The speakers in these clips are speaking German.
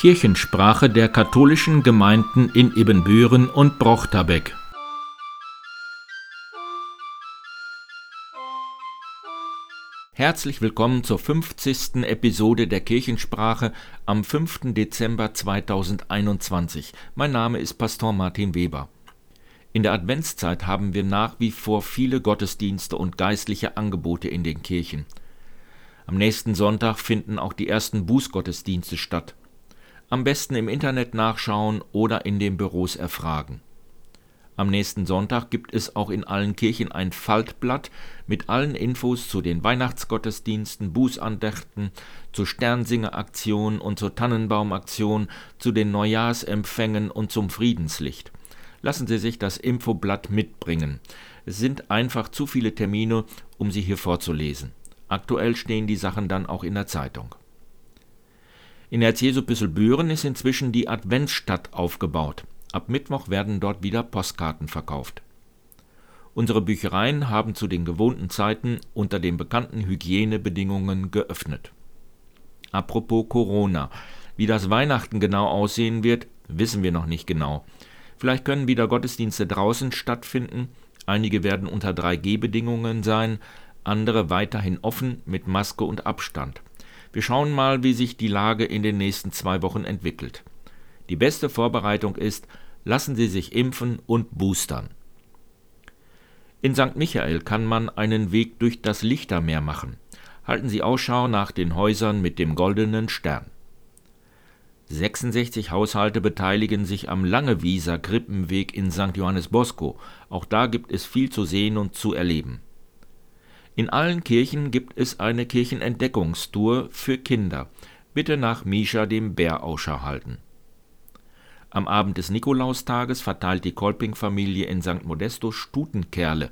Kirchensprache der katholischen Gemeinden in Ibbenbüren und Brochterbeck. Herzlich willkommen zur 50. Episode der Kirchensprache am 5. Dezember 2021. Mein Name ist Pastor Martin Weber. In der Adventszeit haben wir nach wie vor viele Gottesdienste und geistliche Angebote in den Kirchen. Am nächsten Sonntag finden auch die ersten Bußgottesdienste statt. Am besten im Internet nachschauen oder in den Büros erfragen. Am nächsten Sonntag gibt es auch in allen Kirchen ein Faltblatt mit allen Infos zu den Weihnachtsgottesdiensten, Bußandächten, zur Sternsingeraktion und zur Tannenbaumaktion, zu den Neujahrsempfängen und zum Friedenslicht. Lassen Sie sich das Infoblatt mitbringen. Es sind einfach zu viele Termine, um sie hier vorzulesen. Aktuell stehen die Sachen dann auch in der Zeitung. In Erzjesu-Büsselbüren ist inzwischen die Adventsstadt aufgebaut. Ab Mittwoch werden dort wieder Postkarten verkauft. Unsere Büchereien haben zu den gewohnten Zeiten unter den bekannten Hygienebedingungen geöffnet. Apropos Corona. Wie das Weihnachten genau aussehen wird, wissen wir noch nicht genau. Vielleicht können wieder Gottesdienste draußen stattfinden, einige werden unter 3G-Bedingungen sein, andere weiterhin offen mit Maske und Abstand. Wir schauen mal, wie sich die Lage in den nächsten zwei Wochen entwickelt. Die beste Vorbereitung ist, lassen Sie sich impfen und boostern. In St. Michael kann man einen Weg durch das Lichtermeer machen. Halten Sie Ausschau nach den Häusern mit dem goldenen Stern. 66 Haushalte beteiligen sich am Langewieser Krippenweg in St. Johannes Bosco. Auch da gibt es viel zu sehen und zu erleben. In allen Kirchen gibt es eine Kirchenentdeckungstour für Kinder. Bitte nach Mischa dem Bär Ausschau halten. Am Abend des Nikolaustages verteilt die Kolping-Familie in St. Modesto Stutenkerle.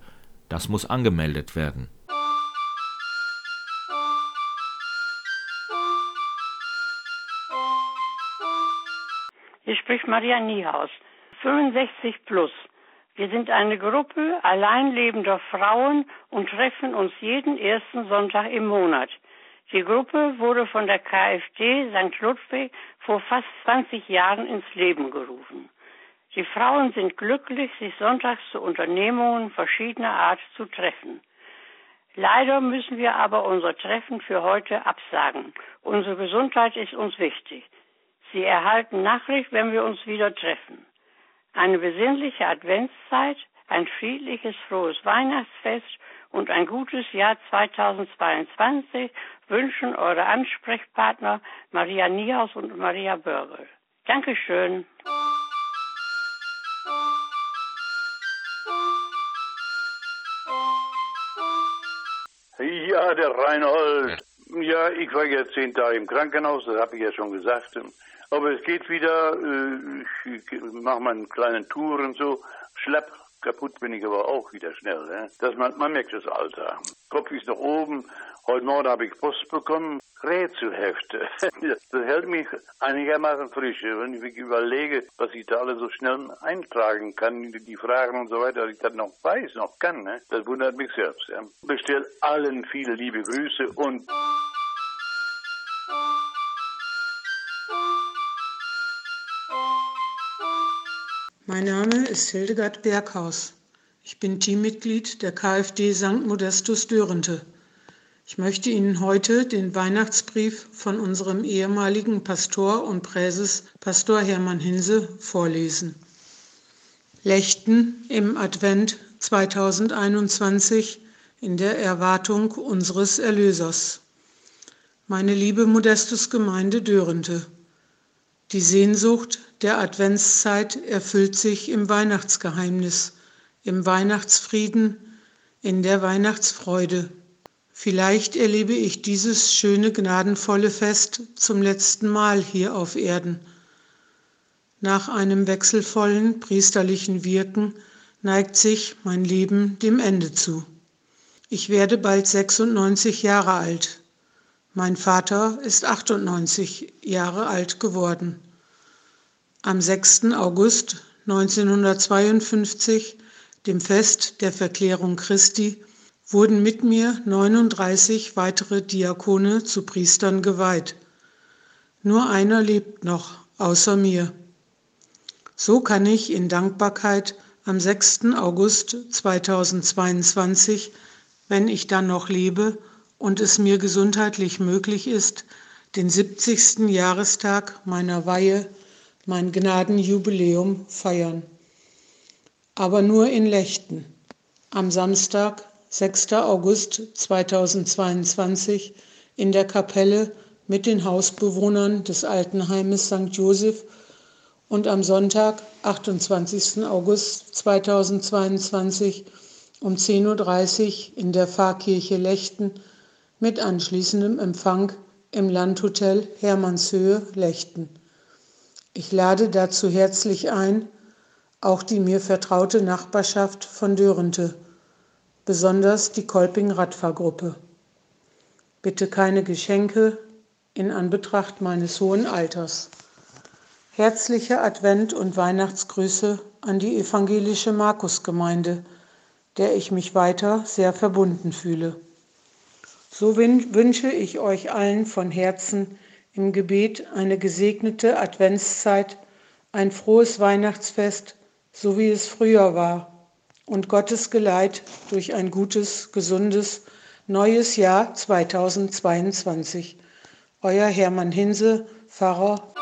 Das muss angemeldet werden. Hier spricht Maria Niehaus, 65 plus. Wir sind eine Gruppe alleinlebender Frauen und treffen uns jeden ersten Sonntag im Monat. Die Gruppe wurde von der KfD St. Ludwig vor fast 20 Jahren ins Leben gerufen. Die Frauen sind glücklich, sich sonntags zu Unternehmungen verschiedener Art zu treffen. Leider müssen wir aber unser Treffen für heute absagen. Unsere Gesundheit ist uns wichtig. Sie erhalten Nachricht, wenn wir uns wieder treffen. Eine besinnliche Adventszeit, ein friedliches, frohes Weihnachtsfest und ein gutes Jahr 2022 wünschen eure Ansprechpartner Maria Niehaus und Maria Börgel. Dankeschön. Ja, der Reinhold. Ja, ich war jetzt zehn Tage im Krankenhaus, das habe ich ja schon gesagt. Aber es geht wieder, äh, ich mache mal einen kleinen Tour und so. Schlapp, kaputt bin ich aber auch wieder schnell. Ne? Das, man, man merkt das Alter. Kopf ist nach oben. Heute Morgen habe ich Post bekommen. Rätselhefte. Das hält mich einigermaßen frisch. Wenn ich überlege, was ich da alles so schnell eintragen kann, die Fragen und so weiter, dass ich das noch weiß, noch kann, ne? das wundert mich selbst. Ja. Bestell allen viele liebe Grüße und Mein Name ist Hildegard Berghaus. Ich bin Teammitglied der KfD St. Modestus Dörente. Ich möchte Ihnen heute den Weihnachtsbrief von unserem ehemaligen Pastor und Präses Pastor Hermann Hinse vorlesen. Lechten im Advent 2021 in der Erwartung unseres Erlösers. Meine liebe Modestus Gemeinde Dörente. Die Sehnsucht der Adventszeit erfüllt sich im Weihnachtsgeheimnis, im Weihnachtsfrieden, in der Weihnachtsfreude. Vielleicht erlebe ich dieses schöne, gnadenvolle Fest zum letzten Mal hier auf Erden. Nach einem wechselvollen priesterlichen Wirken neigt sich mein Leben dem Ende zu. Ich werde bald 96 Jahre alt. Mein Vater ist 98 Jahre alt geworden. Am 6. August 1952, dem Fest der Verklärung Christi, wurden mit mir 39 weitere Diakone zu Priestern geweiht. Nur einer lebt noch, außer mir. So kann ich in Dankbarkeit am 6. August 2022, wenn ich dann noch lebe und es mir gesundheitlich möglich ist, den 70. Jahrestag meiner Weihe, mein Gnadenjubiläum feiern. Aber nur in Lechten. Am Samstag, 6. August 2022, in der Kapelle mit den Hausbewohnern des Altenheimes St. Joseph und am Sonntag, 28. August 2022 um 10.30 Uhr in der Pfarrkirche Lechten mit anschließendem Empfang im Landhotel Hermannshöhe Lechten. Ich lade dazu herzlich ein, auch die mir vertraute Nachbarschaft von Dörente, besonders die Kolping-Radfahrgruppe. Bitte keine Geschenke in Anbetracht meines hohen Alters. Herzliche Advent- und Weihnachtsgrüße an die evangelische Markusgemeinde, der ich mich weiter sehr verbunden fühle. So wünsche ich euch allen von Herzen im Gebet eine gesegnete Adventszeit, ein frohes Weihnachtsfest, so wie es früher war, und Gottes Geleit durch ein gutes, gesundes, neues Jahr 2022. Euer Hermann Hinse, Pfarrer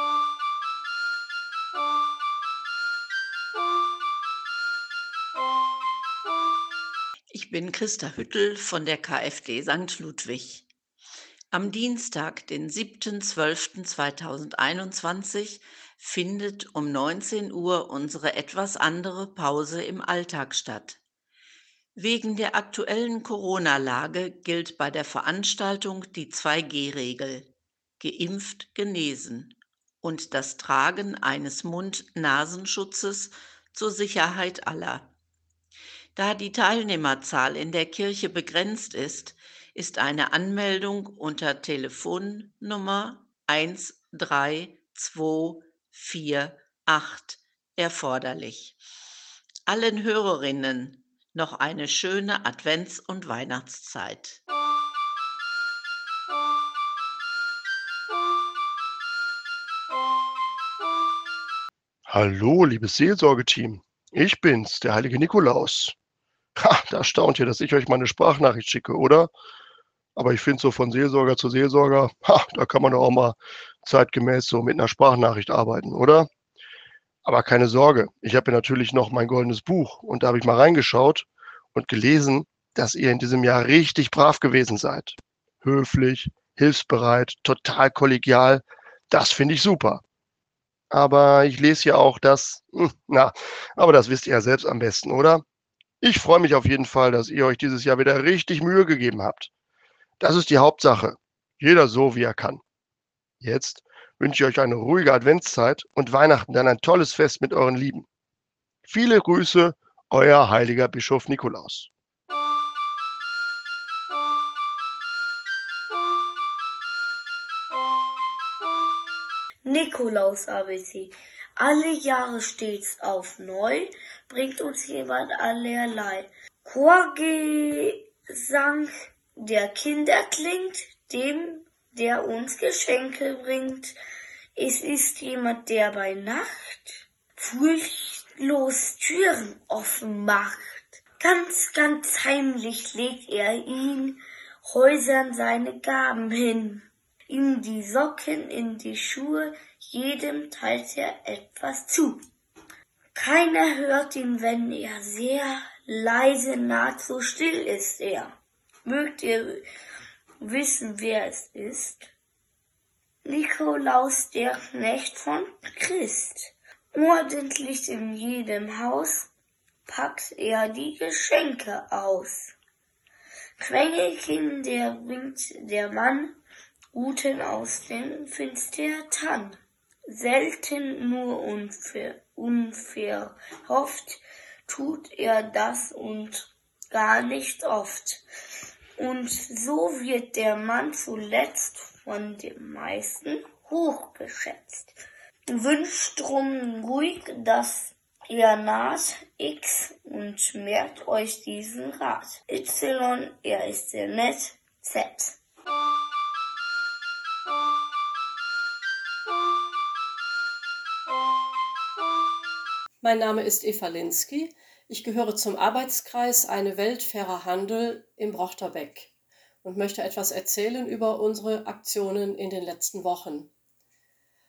bin Christa Hüttel von der KfD St. Ludwig. Am Dienstag, den 7.12.2021, findet um 19 Uhr unsere etwas andere Pause im Alltag statt. Wegen der aktuellen Corona-Lage gilt bei der Veranstaltung die 2G-Regel. Geimpft, genesen und das Tragen eines Mund-Nasenschutzes zur Sicherheit aller. Da die Teilnehmerzahl in der Kirche begrenzt ist, ist eine Anmeldung unter Telefonnummer 13248 erforderlich. Allen Hörerinnen noch eine schöne Advents- und Weihnachtszeit. Hallo, liebes Seelsorgeteam. Ich bin's, der heilige Nikolaus. Ha, da staunt ihr, dass ich euch meine Sprachnachricht schicke, oder? Aber ich finde so von Seelsorger zu Seelsorger, ha, da kann man doch auch mal zeitgemäß so mit einer Sprachnachricht arbeiten, oder? Aber keine Sorge, ich habe ja natürlich noch mein goldenes Buch und da habe ich mal reingeschaut und gelesen, dass ihr in diesem Jahr richtig brav gewesen seid. Höflich, hilfsbereit, total kollegial. Das finde ich super. Aber ich lese ja auch das, hm, na, aber das wisst ihr ja selbst am besten, oder? Ich freue mich auf jeden Fall, dass ihr euch dieses Jahr wieder richtig Mühe gegeben habt. Das ist die Hauptsache. Jeder so, wie er kann. Jetzt wünsche ich euch eine ruhige Adventszeit und Weihnachten dann ein tolles Fest mit euren Lieben. Viele Grüße, euer heiliger Bischof Nikolaus. Nikolaus ABC. Alle Jahre stets auf neu bringt uns jemand allerlei. Chorgesang der Kinder klingt, dem, der uns Geschenke bringt. Es ist jemand, der bei Nacht furchtlos Türen offen macht. Ganz, ganz heimlich legt er ihn Häusern seine Gaben hin. In die Socken, in die Schuhe, jedem teilt er etwas zu. Keiner hört ihn, wenn er sehr leise naht, so still ist er. Mögt ihr wissen, wer es ist? Nikolaus, der Knecht von Christ. Ordentlich in jedem Haus packt er die Geschenke aus. Quengelkinder bringt der Mann Guten aus dem Finstertan selten nur unver, unverhofft tut er das und gar nicht oft. Und so wird der Mann zuletzt von den meisten hochgeschätzt. Wünscht drum ruhig, dass ihr naht X und merkt euch diesen Rat. Y, er ist sehr nett, Z. Mein Name ist Eva Linsky. Ich gehöre zum Arbeitskreis Eine Welt fairer Handel im Brochterbeck und möchte etwas erzählen über unsere Aktionen in den letzten Wochen.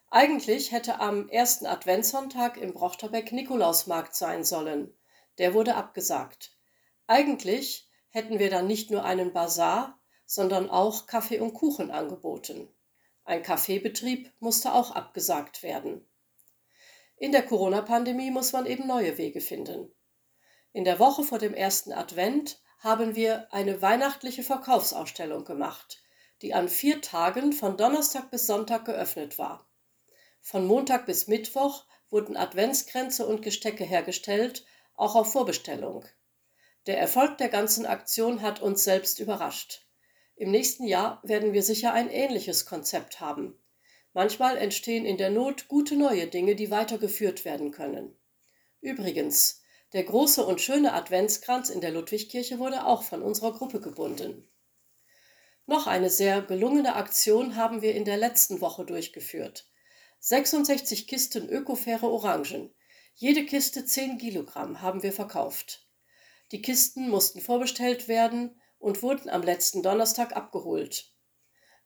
Eigentlich hätte am ersten Adventssonntag im Brochterbeck Nikolausmarkt sein sollen. Der wurde abgesagt. Eigentlich hätten wir dann nicht nur einen Bazar, sondern auch Kaffee und Kuchen angeboten. Ein Kaffeebetrieb musste auch abgesagt werden. In der Corona-Pandemie muss man eben neue Wege finden. In der Woche vor dem ersten Advent haben wir eine weihnachtliche Verkaufsausstellung gemacht, die an vier Tagen von Donnerstag bis Sonntag geöffnet war. Von Montag bis Mittwoch wurden Adventskränze und Gestecke hergestellt, auch auf Vorbestellung. Der Erfolg der ganzen Aktion hat uns selbst überrascht. Im nächsten Jahr werden wir sicher ein ähnliches Konzept haben. Manchmal entstehen in der Not gute neue Dinge, die weitergeführt werden können. Übrigens, der große und schöne Adventskranz in der Ludwigkirche wurde auch von unserer Gruppe gebunden. Noch eine sehr gelungene Aktion haben wir in der letzten Woche durchgeführt. 66 Kisten ökofaire Orangen. Jede Kiste 10 Kilogramm haben wir verkauft. Die Kisten mussten vorbestellt werden und wurden am letzten Donnerstag abgeholt.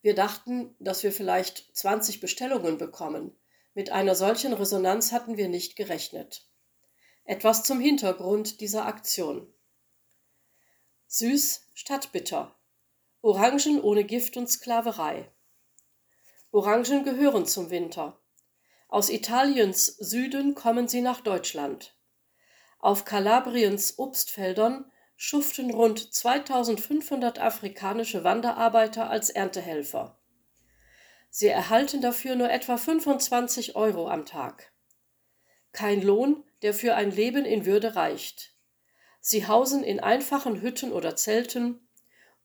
Wir dachten, dass wir vielleicht 20 Bestellungen bekommen. Mit einer solchen Resonanz hatten wir nicht gerechnet. Etwas zum Hintergrund dieser Aktion. Süß statt bitter. Orangen ohne Gift und Sklaverei. Orangen gehören zum Winter. Aus Italiens Süden kommen sie nach Deutschland. Auf Kalabriens Obstfeldern schuften rund 2500 afrikanische Wanderarbeiter als Erntehelfer. Sie erhalten dafür nur etwa 25 Euro am Tag. Kein Lohn, der für ein Leben in Würde reicht. Sie hausen in einfachen Hütten oder Zelten,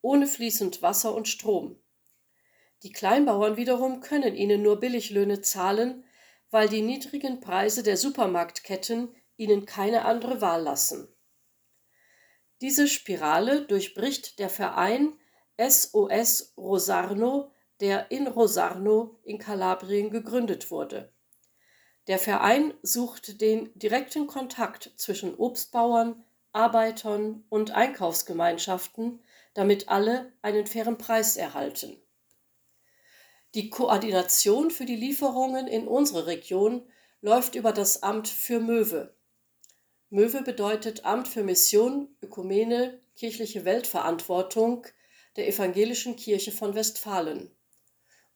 ohne fließend Wasser und Strom. Die Kleinbauern wiederum können ihnen nur Billiglöhne zahlen, weil die niedrigen Preise der Supermarktketten ihnen keine andere Wahl lassen. Diese Spirale durchbricht der Verein SOS Rosarno, der in Rosarno in Kalabrien gegründet wurde. Der Verein sucht den direkten Kontakt zwischen Obstbauern, Arbeitern und Einkaufsgemeinschaften, damit alle einen fairen Preis erhalten. Die Koordination für die Lieferungen in unsere Region läuft über das Amt für Möwe. Möwe bedeutet Amt für Mission, Ökumene, kirchliche Weltverantwortung der Evangelischen Kirche von Westfalen.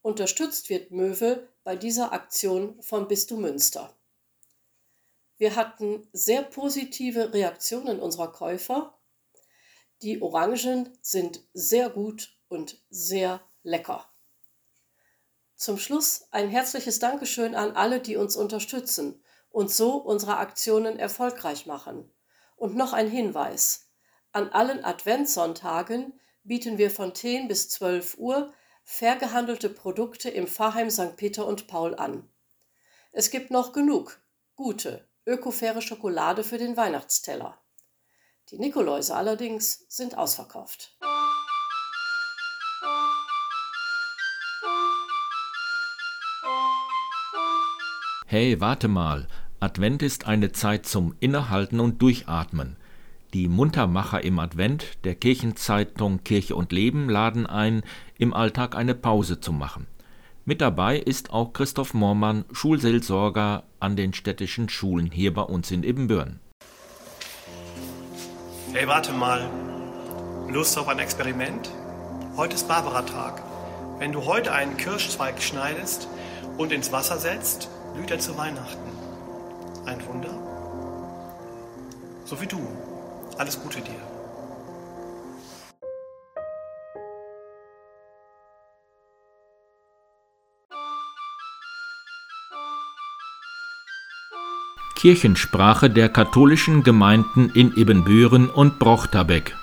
Unterstützt wird Möwe bei dieser Aktion vom Bistum Münster. Wir hatten sehr positive Reaktionen unserer Käufer. Die Orangen sind sehr gut und sehr lecker. Zum Schluss ein herzliches Dankeschön an alle, die uns unterstützen und so unsere Aktionen erfolgreich machen. Und noch ein Hinweis. An allen Adventssonntagen bieten wir von 10 bis 12 Uhr fair gehandelte Produkte im Pfarrheim St. Peter und Paul an. Es gibt noch genug gute, ökofaire Schokolade für den Weihnachtsteller. Die Nikoläuse allerdings sind ausverkauft. Hey, warte mal, Advent ist eine Zeit zum Innehalten und Durchatmen. Die Muntermacher im Advent der Kirchenzeitung Kirche und Leben laden ein, im Alltag eine Pause zu machen. Mit dabei ist auch Christoph Mormann, Schulseelsorger an den städtischen Schulen hier bei uns in Ibbenbüren. Hey, warte mal. Lust auf ein Experiment? Heute ist Barbara-Tag. Wenn du heute einen Kirschzweig schneidest und ins Wasser setzt, blüht er zu Weihnachten. Ein Wunder? So wie du. Alles Gute dir. Kirchensprache der katholischen Gemeinden in Ibbenbüren und Brochterbeck